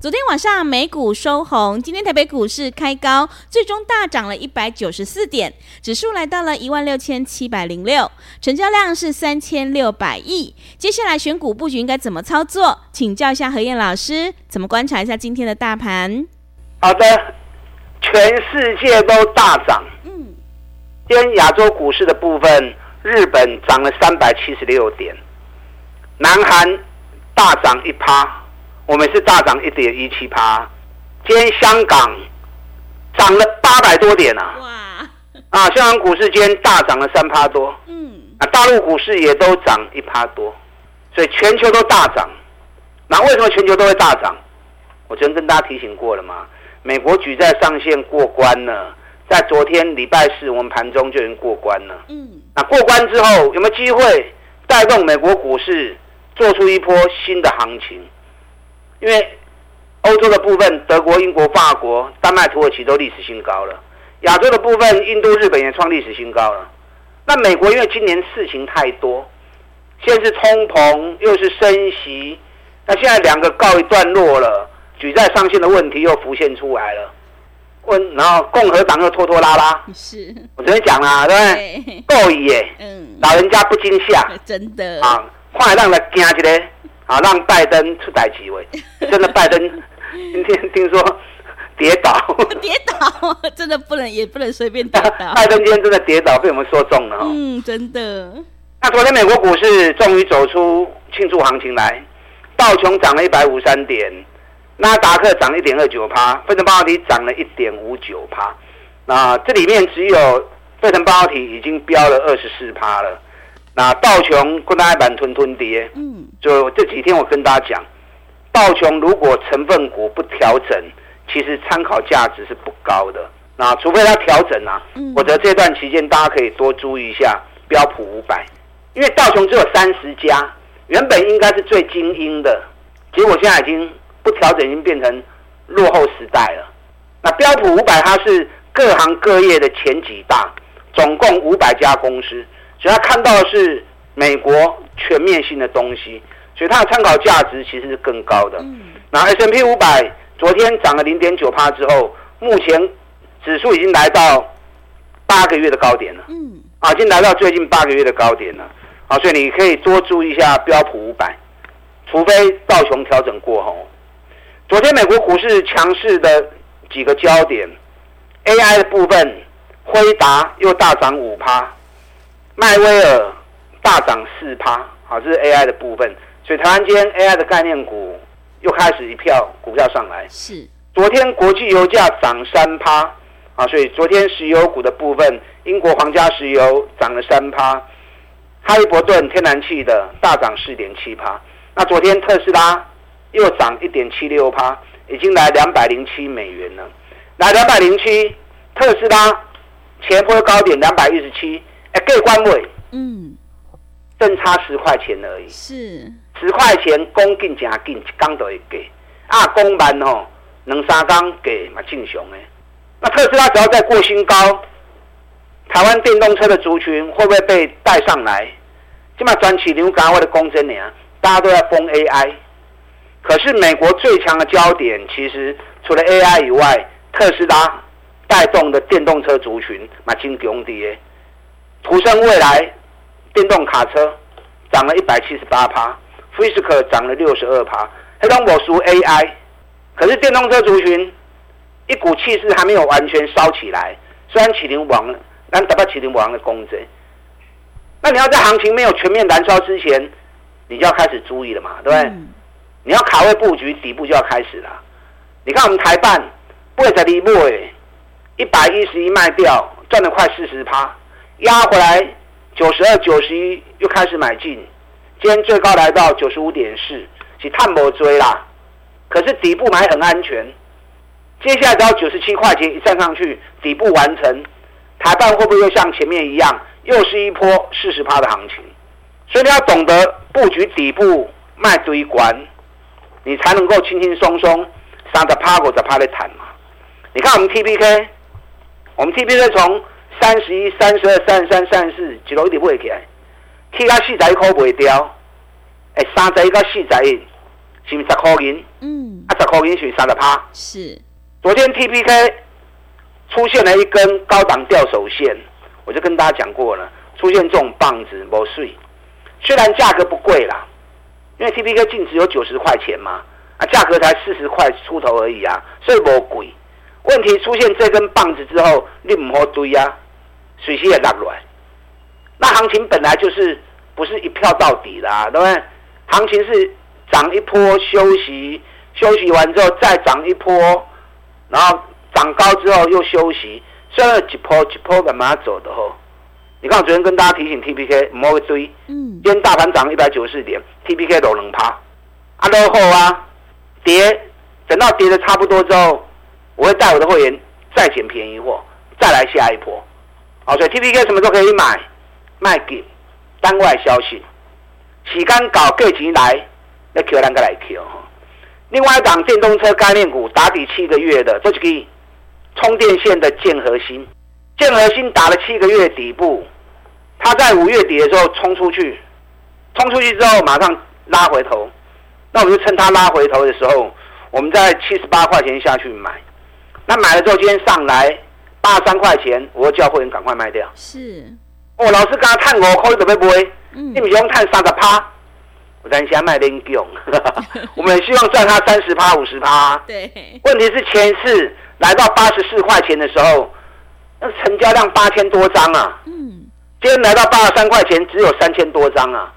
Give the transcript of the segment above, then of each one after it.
昨天晚上美股收红，今天台北股市开高，最终大涨了一百九十四点，指数来到了一万六千七百零六，成交量是三千六百亿。接下来选股布局应该怎么操作？请教一下何燕老师，怎么观察一下今天的大盘？好的，全世界都大涨。嗯，今天亚洲股市的部分，日本涨了三百七十六点，南韩大涨一趴。我们是大涨一点一七趴，今天香港涨了八百多点啊！哇！啊，香港股市今天大涨了三趴多。嗯。啊，大陆股市也都涨一趴多，所以全球都大涨。那为什么全球都会大涨？我昨天跟大家提醒过了嘛，美国举债上限过关了，在昨天礼拜四我们盘中就已经过关了。嗯。那过关之后有没有机会带动美国股市做出一波新的行情？因为欧洲的部分，德国、英国、法国、丹麦、土耳其都历史新高了；亚洲的部分，印度、日本也创历史新高了。那美国因为今年事情太多，先是通膨，又是升息，那现在两个告一段落了，举债上限的问题又浮现出来了。问，然后共和党又拖拖拉拉。是，我昨天讲了，对不对？够耶，嗯，老人家不惊吓，真的啊，快让他惊起来。啊，让拜登出台几位？真的，拜登今天听说跌倒，跌倒，真的不能，也不能随便跌倒。拜登今天真的跌倒，被我们说中了。嗯，真的。那昨天美国股市终于走出庆祝行情来，道琼涨了一百五十三点，纳达克涨一点二九趴，费城半导体涨了一点五九趴。那这里面只有费城半导体已经飙了二十四趴了。那道琼跟大家板吞吞跌，嗯，就这几天我跟大家讲，道琼如果成分股不调整，其实参考价值是不高的。那除非它调整啊，否则这段期间大家可以多注意一下标普五百，因为道琼只有三十家，原本应该是最精英的，结果现在已经不调整，已经变成落后时代了。那标普五百它是各行各业的前几大，总共五百家公司。所以他看到的是美国全面性的东西，所以它的参考价值其实是更高的。嗯。那 S&P 五百昨天涨了零点九趴之后，目前指数已经来到八个月的高点了。嗯。啊，已经来到最近八个月的高点了。啊，所以你可以多注意一下标普五百，除非道琼调整过后。昨天美国股市强势的几个焦点，AI 的部分，辉达又大涨五趴。迈威尔大涨四趴，好，这是 AI 的部分，所以台湾今天 AI 的概念股又开始一票股票上来。是，昨天国际油价涨三趴，啊，所以昨天石油股的部分，英国皇家石油涨了三趴，哈利伯顿天然气的大涨四点七趴，那昨天特斯拉又涨一点七六趴，已经来两百零七美元了，来两百零七，特斯拉前波高点两百一十七。哎，各官位，嗯，正差十块钱而已。是十块钱，公进加进，一缸都会给。啊，公办哦，两三缸给嘛正常的。那特斯拉只要再过新高，台湾电动车的族群会不会被带上来？起码转起牛港或者公真年，大家都在封 AI。可是美国最强的焦点，其实除了 AI 以外，特斯拉带动的电动车族群嘛真强的。途胜未来电动卡车涨了一百七十八趴，Fisker 涨了六十二趴，黑龙我属 AI，可是电动车族群一股气势还没有完全烧起来。虽然启麟王，但达到启麟王的公仔，那你要在行情没有全面燃烧之前，你就要开始注意了嘛，对不对？嗯、你要卡位布局，底部就要开始了。你看我们台办不会在底部哎，一百一十一卖掉，赚了快四十趴。压回来九十二、九十一又开始买进，今天最高来到九十五点四，是探不追啦。可是底部买很安全，接下来只要九十七块钱一站上去，底部完成，台半会不会又像前面一样，又是一波四十趴的行情？所以你要懂得布局底部卖堆关，你才能够轻轻松松三十趴、五十趴的谈嘛。你看我们 T P K，我们 T P K 从三十一、三十二、三十三、三十四，一路一直买起来，起到四十一块卖掉，哎，三十一到四十一，是不是十块银？嗯，啊，十块银是三十趴。是。昨天 T P K 出现了一根高档吊手线，我就跟大家讲过了，出现这种棒子没税，虽然价格不贵啦，因为 T P K 净值有九十块钱嘛，啊，价格才四十块出头而已啊，所以不贵。问题出现这根棒子之后，你唔好追啊，水气也落来。那行情本来就是不是一票到底啦，对不对？行情是涨一波休息，休息完之后再涨一波，然后涨高之后又休息，虽然几波几波干嘛走的吼。你看我昨天跟大家提醒 T P K 唔好堆，嗯，今天大盘涨一百九十四点，T P K 都能趴，啊落后啊，跌，等到跌的差不多之后。我会带我的会员再捡便宜货，再来下一波。好，所以 T P K 什么时候可以买？卖给单外消息，时间搞过钱来，那 Q 两个来 Q 哈。另外一档电动车概念股打底七个月的，这是个充电线的建核心，建核心打了七个月底部，它在五月底的时候冲出去，冲出去之后马上拉回头，那我们就趁它拉回头的时候，我们在七十八块钱下去买。那买了之后，今天上来八十三块钱，我会叫会员赶快卖掉。是，哦，老师刚刚探我可以准备不会？嗯，你不用探三十趴，我担心他卖点用。我们希望赚他三十趴、五十趴。对。问题是前次来到八十四块钱的时候，那成交量八千多张啊。嗯。今天来到八十三块钱，只有三千多张啊。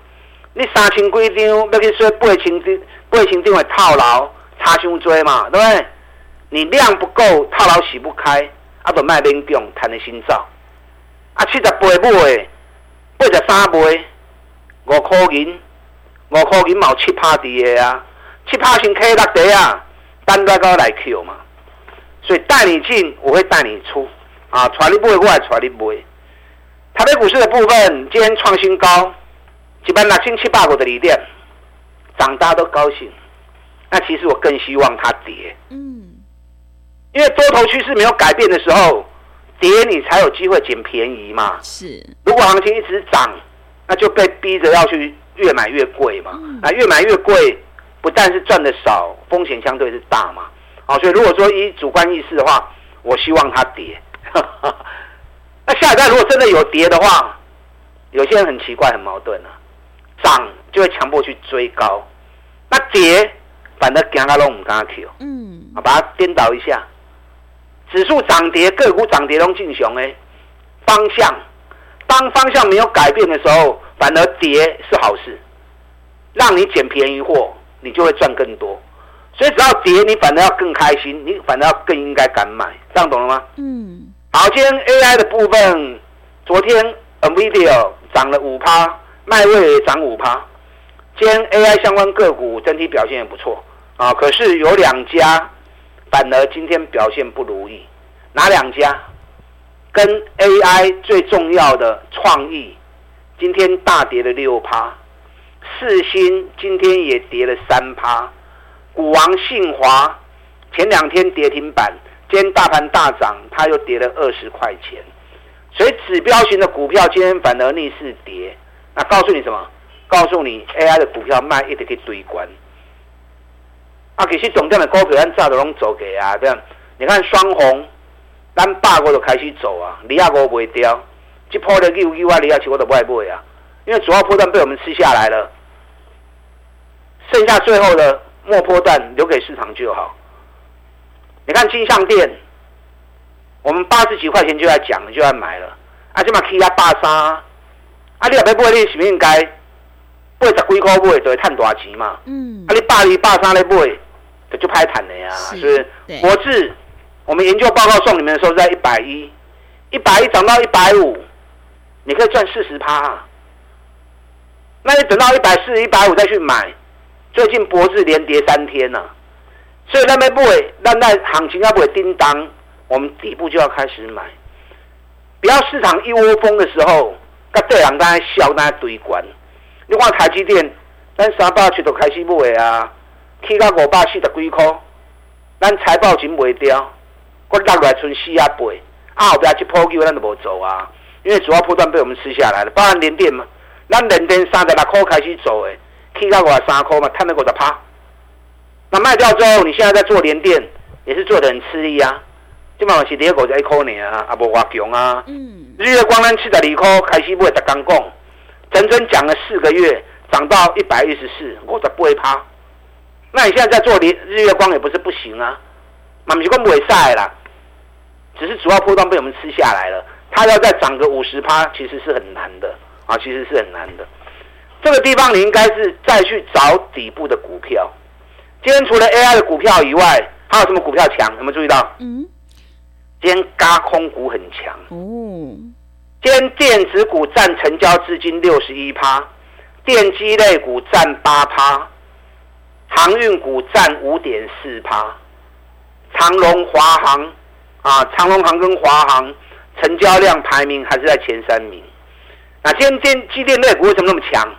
你三千几张，要去说八千张，八千张会套牢，差伤多嘛，对不对？你量不够，套牢洗不开，啊，就卖免用，谈的心照。啊，七十八买，八十三买，五块银，五块银毛七趴底的啊，七趴先 K 落地啊，单个高来 Q 嘛。所以带你进，我会带你出，啊，带你买，我来带你买。台北股市的部分，今天创新高，一万六千七百五的里点，涨大家都高兴。那其实我更希望它跌。嗯。因为多头趋势没有改变的时候，跌你才有机会捡便宜嘛。是，如果行情一直涨，那就被逼着要去越买越贵嘛。嗯、那越买越贵，不但是赚的少，风险相对是大嘛。好，所以如果说以主观意识的话，我希望它跌。那下一代如果真的有跌的话，有些人很奇怪、很矛盾啊，涨就会强迫去追高，那跌反正惊他拢唔敢 Q。嗯，啊，把它颠倒一下。指数涨跌，个股涨跌都进熊哎，方向，当方向没有改变的时候，反而跌是好事，让你捡便宜货，你就会赚更多。所以只要跌，你反而要更开心，你反而要更应该敢买，这样懂了吗？嗯。好，今天 AI 的部分，昨天 NVIDIA 涨了五趴，迈威也涨五趴，今天 AI 相关个股整体表现也不错啊，可是有两家。反而今天表现不如意，哪两家？跟 AI 最重要的创意，今天大跌了六趴，四星今天也跌了三趴，股王信华前两天跌停板，今天大盘大涨，它又跌了二十块钱，所以指标型的股票今天反而逆势跌，那告诉你什么？告诉你 AI 的股票卖一直去堆关。啊，其实重点的股票，咱早都拢走给啊，对啊。你看双红，咱八个就开始走啊，二啊五卖掉，这破的六六啊，二啊七我都不爱卖啊，因为主要破段被我们吃下来了，剩下最后的末波段留给市场就好。你看金像店，我们八十几块钱就要讲，就要买了，啊，这嘛起啊八三，啊，你也别买，你是不是应该？八十几块买，就会赚大钱嘛。嗯。啊，你百二、百三来买，就就歹赚的呀。是。是不是？国智，我们研究报告送你们的时候在一百一，一百一涨到一百五，你可以赚四十趴啊。那你等到一百四、一百五再去买，最近博智连跌三天了，啊，所以那边不会，那那行情要不会叮当，我们底部就要开始买，不要市场一窝蜂的时候，甲对人在笑，在堆关。你看台积电，咱三百七都开始买啊，起到五百四十几块，咱财报钱卖掉，我落来剩四啊八，啊后边这波机咱都无做啊，因为主要波段被我们吃下来了，包含联电嘛。咱连电三十六块开始做诶，起到五十三块嘛，赚了五十趴。那卖掉之后，你现在在做联电，也是做的很吃力啊。基本上是跌五十一块呢啊，啊无偌强啊。嗯。日月光咱七十二块开始买，逐工讲，整整讲了四个月，涨到一百一十四，五十八趴。那你现在在做日日月光也不是不行啊，嘛不是讲袂使啦，只是主要波段被我们吃下来了，它要再涨个五十趴，其实是很难的。啊，其实是很难的。这个地方你应该是再去找底部的股票。今天除了 AI 的股票以外，还有什么股票强？有没有注意到？嗯。今天轧空股很强。哦。今天电子股占成交资金六十一趴，电机类股占八趴，航运股占五点四趴，长隆、华航啊，长隆航跟华航成交量排名还是在前三名。那今天电机电类股为什么那么强？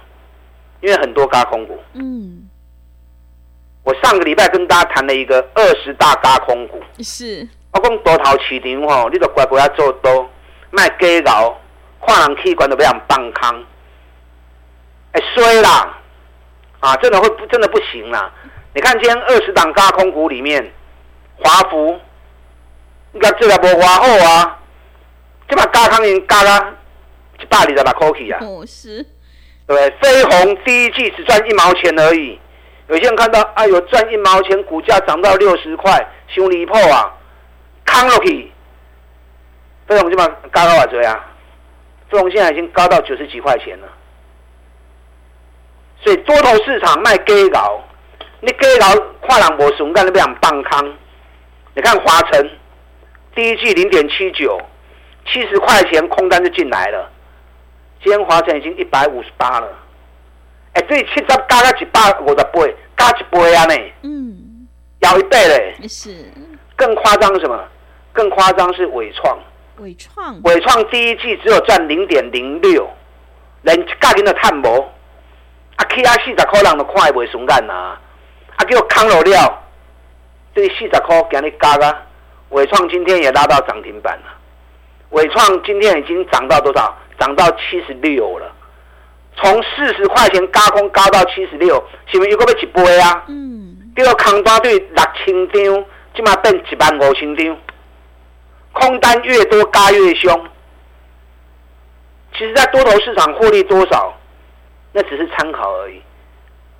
因为很多高空股。嗯。我上个礼拜跟大家谈了一个二十大高空股。是。我讲多头市场吼，你都乖乖要做多，卖假搞，看人器官都不让放空。哎，衰啦！啊，真的会不真的不行啦。你看今天二十档轧空股里面，华孚，你看这个不华后啊，这把轧空已经轧了。一百二十六块去啊！哦，是，对，飞鸿第一季只赚一毛钱而已。有些人看到，哎呦，赚一毛钱，股价涨到六十块，太离破啊！扛落去，飞鸿基本上高到多少啊？飞鸿现在已经高到九十几块钱了。所以多头市场卖假高，你假高看人无怂，干那边棒康。你看华晨，第一季零点七九，七十块钱空单就进来了。今天华晨已经一百五十八了，哎，这七十加个一百五十八，加一倍啊呢，嗯，咬一倍嘞，是。更夸张是什么？更夸张是伟创，纬创，伟创第一季只有赚零点零六，连价钱都探无，啊，起啊四十块人都看袂顺眼呐，啊，给我扛了料，这四十块给你加啊，伟创今天也拉到涨停板了，伟创今天已经涨到多少？涨到七十六了，从四十块钱加空加到七十六，是不是又要一倍啊？嗯。这个空单对六千张，起码变一万五千张。空单越多嘎越凶。其实，在多头市场获利多少，那只是参考而已。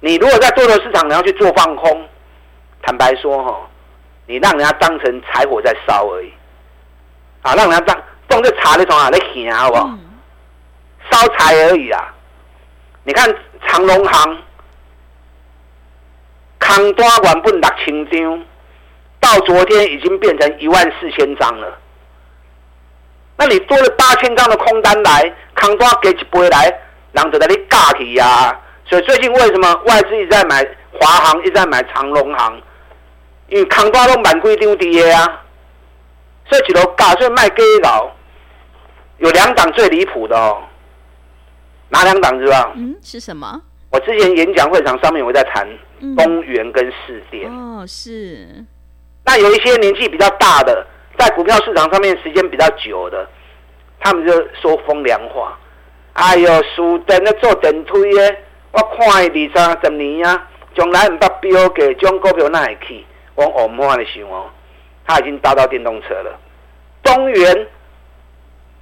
你如果在多头市场你要去做放空，坦白说哈，你让人家当成柴火在烧而已。啊，让人家当当这茶的时候啊，在行好不好？嗯烧柴而已啊！你看长隆行，空单原本六千张，到昨天已经变成一万四千张了。那你多了八千张的空单来，扛多给一杯来，人就在你尬起呀。所以最近为什么外资一直在买华航，一直在买长荣航？因为空单都满贵丢低的啊，所以一路尬，所以卖给佬。有两档最离谱的哦。哪两档是吧？嗯，是什么？我之前演讲会场上面我在谈东元跟市电。哦，是。那有一些年纪比较大的，在股票市场上面时间比较久的，他们就说风凉话。哎呦，输电的做电推的，我看二三十年啊，从来唔捌标给这种股票哪会去？我我唔话你想哦，他已经搭到电动车了。东元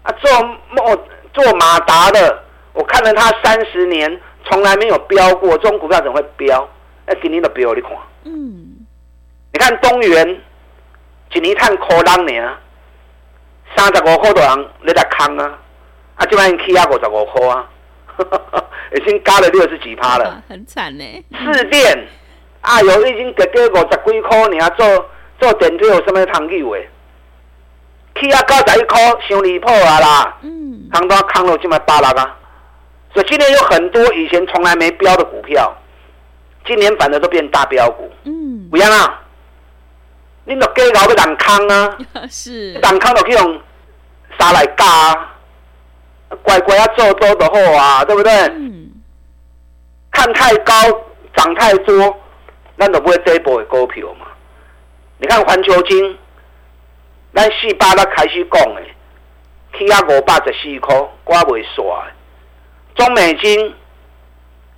啊，做莫做马达的。我看了他三十年，从来没有标过，这种股票怎么会飙？哎，今年都标，你看。嗯。你看东元，一年赚可当年，三十五块多人你在扛啊，啊，这摆起啊五十五块啊，已经加了六十几趴了。啊、很惨呢。四电，啊，有已经给给五十几块，你要做做电梯有什么汤气味？起啊九十一块，伤离谱啊啦！嗯，扛到扛到这么八六啊！所以今年有很多以前从来没标的股票，今年反而都变大标股。嗯，不一样啊！你都给搞个挡康啊！是挡康都可以用啥来加啊？乖乖啊做多的好啊，对不对？嗯，看太高，涨太多，咱都不会这一波的股票嘛。你看环球金，咱四百都开始讲的，起啊五百十四块，我未刷。中美金，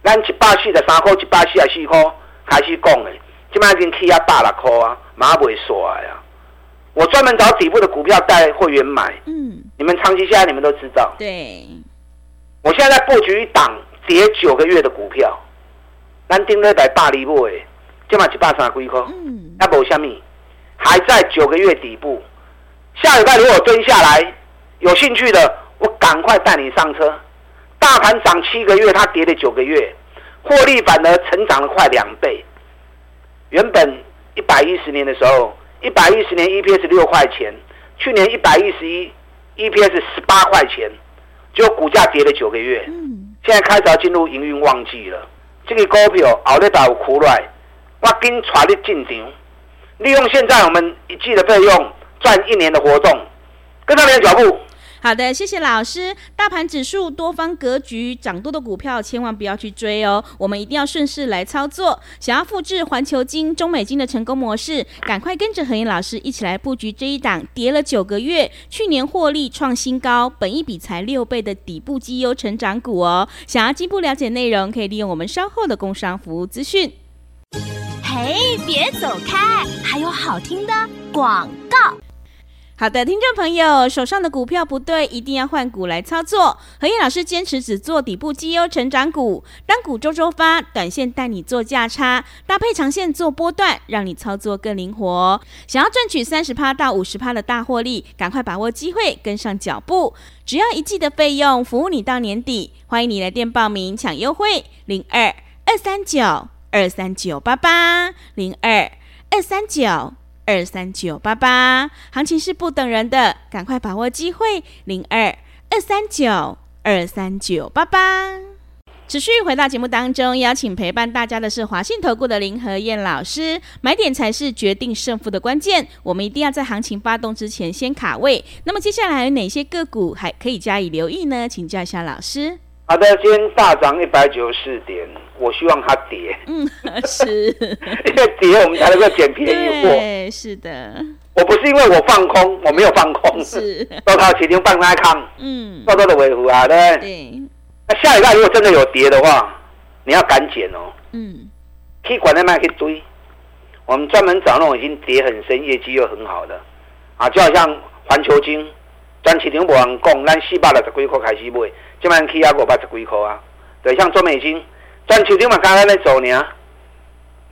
咱一百四十三块，一百四十四块开始讲的，现在已经起啊百六块啊，马未刷呀。我专门找底部的股票带会员买，嗯，你们长期下来你们都知道。对，我现在在布局一档跌九个月的股票，咱定了一百八厘布诶，今嘛一百三几块，嗯，那无虾米，还在九个月底部。下礼拜如果蹲下来，有兴趣的，我赶快带你上车。大盘涨七个月，它跌了九个月，获利反而成长了快两倍。原本一百一十年的时候，一百一十年 EPS 六块钱，去年一百一十一 EPS 十八块钱，结果股价跌了九个月，嗯，现在开始要进入营运旺季了。这个股票后日把我苦来，我跟带你进场，利用现在我们一季的费用赚一年的活动，跟上你的脚步。好的，谢谢老师。大盘指数多方格局涨多的股票，千万不要去追哦。我们一定要顺势来操作。想要复制环球金、中美金的成功模式，赶快跟着何燕老师一起来布局这一档跌了九个月，去年获利创新高，本一比才六倍的底部绩优成长股哦。想要进一步了解内容，可以利用我们稍后的工商服务资讯。嘿，别走开，还有好听的广告。好的，听众朋友，手上的股票不对，一定要换股来操作。何燕老师坚持只做底部绩优成长股，单股周周发，短线带你做价差，搭配长线做波段，让你操作更灵活。想要赚取三十趴到五十趴的大获利，赶快把握机会，跟上脚步。只要一季的费用，服务你到年底。欢迎你来电报名抢优惠，零二二三九二三九八八零二二三九。二三九八八，行情是不等人的，赶快把握机会，零二二三九二三九八八。持续回到节目当中，邀请陪伴大家的是华信投顾的林和燕老师。买点才是决定胜负的关键，我们一定要在行情发动之前先卡位。那么接下来哪些个股还可以加以留意呢？请教一下老师。好的，今天大涨一百九十四点，我希望它跌。嗯，是，因为跌我们才能够捡便宜货。对，是的。我不是因为我放空，我没有放空，是。都靠起停放开康，嗯，多多的维护啊，对不对？对。那下礼拜如果真的有跌的话，你要赶紧哦。嗯。可以管的卖可以堆，我们专门找那种已经跌很深、业绩又很好的啊，就好像环球金。赚市场无人讲，咱四百六十几块开始买，今晚起啊五百十几块啊。对，像中美晶，赚市场嘛刚刚在走呢，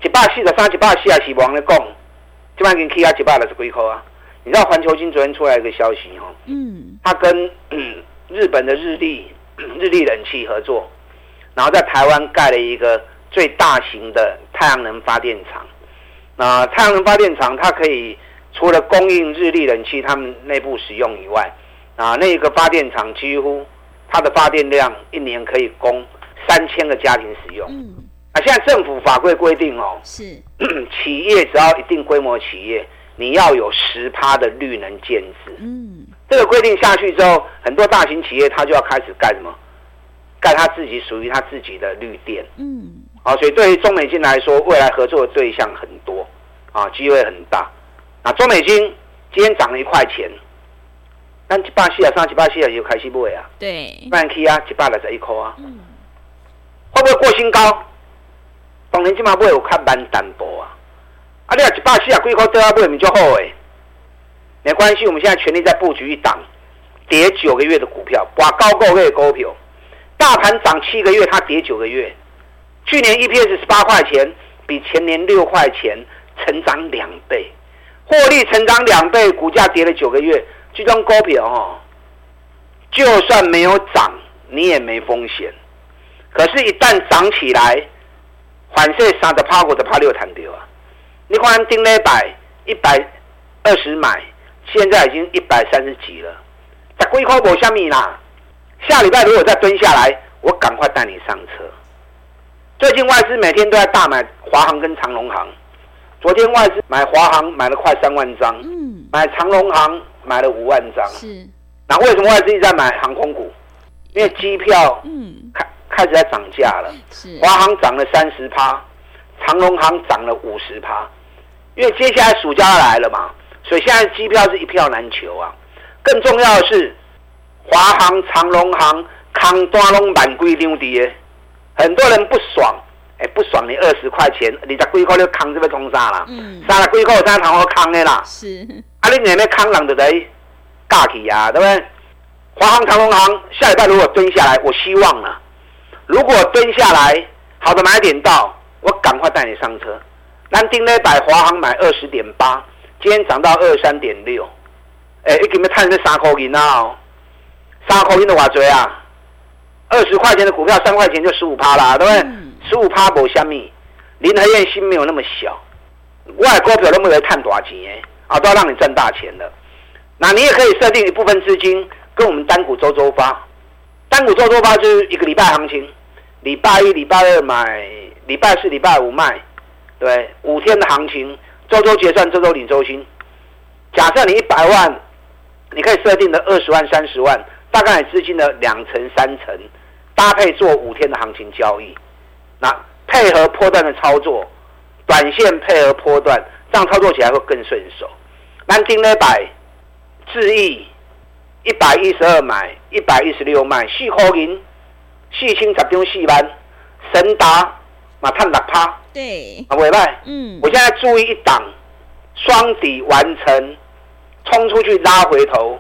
一百四十三、一百四十四无人咧讲，即摆已经起啊一百六十几块啊。你知道环球金昨天出来一个消息哦，嗯，他跟 日本的日立 日立冷气合作，然后在台湾盖了一个最大型的太阳能发电厂。那太阳能发电厂它可以除了供应日立冷气他们内部使用以外，啊，那个发电厂几乎它的发电量一年可以供三千个家庭使用。嗯，啊，现在政府法规规定哦，是 企业只要一定规模企业，你要有十趴的绿能建置。嗯，这个规定下去之后，很多大型企业它就要开始干什么？盖他自己属于他自己的绿电。嗯，啊，所以对于中美金来说，未来合作的对象很多，啊，机会很大。那中美金今天涨了一块钱。但一百四啊三、一百四啊就开始买啊，对，万 K 啊一百六十一块啊，嗯，会不会过新高？当然，起码买有较慢淡薄啊。啊，你啊一百四啊几块对啊买咪就好诶，没关系，我们现在全力在布局一档跌九个月的股票，哇高个月的股票，大盘涨七个月，它跌九个月，去年 EPS 十八块钱，比前年六块钱成长两倍，获利成长两倍，股价跌了九个月。这种高票哦，就算没有涨，你也没风险。可是，一旦涨起来，反射三的趴五的趴六弹掉啊！你看，顶礼拜一百二十买，现在已经一百三十几了，在龟壳博下米啦。下礼拜如果再蹲下来，我赶快带你上车。最近外资每天都在大买华航跟长荣航，昨天外资买华航买了快三万张，嗯，买长荣航买了五万张。是，那为什么外资一直在买航空股？因为机票，嗯，开开始在涨价了。是，华航涨了三十趴，长荣航涨了五十趴。因为接下来暑假要来了嘛，所以现在机票是一票难求啊。更重要的是，华航、长荣航扛单拢满规溜的。很多人不爽，哎、欸，不爽你二十块钱，你在龟壳就扛这边冲啥啦？嗯，杀了龟壳，三堂我扛的啦。是，啊，你哪边扛人就得尬起呀，对不对？华航、长荣航下礼拜如果蹲下来，我希望呢，如果蹲下来，好的买点到，我赶快带你上车。南丁呢，百华航买二十点八，今天涨到二十三点六，哎，一给你探这三块银啊，三块银的话多啊。二十块钱的股票，三块钱就十五趴啦，对不对？十五趴无虾米，林和燕心没有那么小，外国股票都没有探多少钱哎，啊，都要让你赚大钱的。那你也可以设定一部分资金跟我们单股周周发，单股周周发就是一个礼拜行情，礼拜一、礼拜二买，礼拜四、礼拜五卖，对，五天的行情，周周结算，周周领周薪。假设你一百万，你可以设定的二十万、三十万，大概资金的两成、三成。搭配做五天的行情交易，那配合波段的操作，短线配合波段，这样操作起来会更顺手。南京那百智易一百一十二买，一百一十六卖，四块银，四千十张四万，神达马探六趴，对，啊，尾拜，嗯，我现在注意一档，双底完成，冲出去拉回头，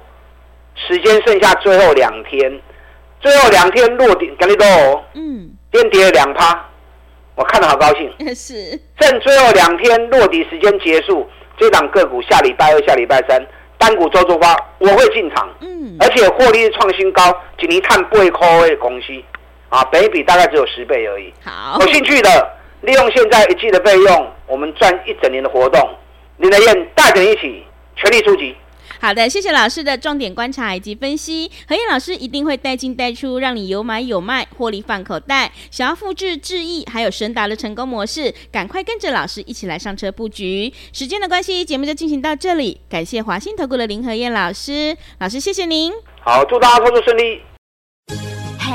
时间剩下最后两天。最后两天落底，跟你说哦，嗯，跌跌了两趴，我看得好高兴。是，剩最后两天落底时间结束，这档个股下礼拜二、下礼拜三单股周周发，我会进场。嗯，而且获利创新高，仅一探不会亏的公司啊，本益比大概只有十倍而已。好，有兴趣的利用现在一季的费用，我们赚一整年的活动，林德燕带着你一起全力出击。好的，谢谢老师的重点观察以及分析。何燕老师一定会带进带出，让你有买有卖，获利放口袋。想要复制智易还有神达的成功模式，赶快跟着老师一起来上车布局。时间的关系，节目就进行到这里。感谢华信投顾的林和燕老师，老师谢谢您。好，祝大家操作顺利。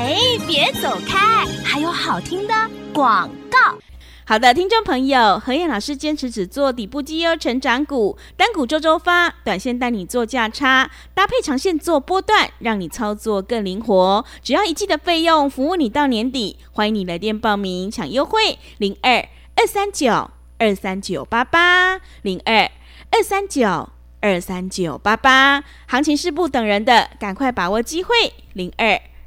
哎，别走开，还有好听的广告。好的，听众朋友，何燕老师坚持只做底部绩优成长股，单股周周发，短线带你做价差，搭配长线做波段，让你操作更灵活。只要一季的费用，服务你到年底。欢迎你来电报名抢优惠，零二二三九二三九八八，零二二三九二三九八八。行情是不等人的，赶快把握机会，零二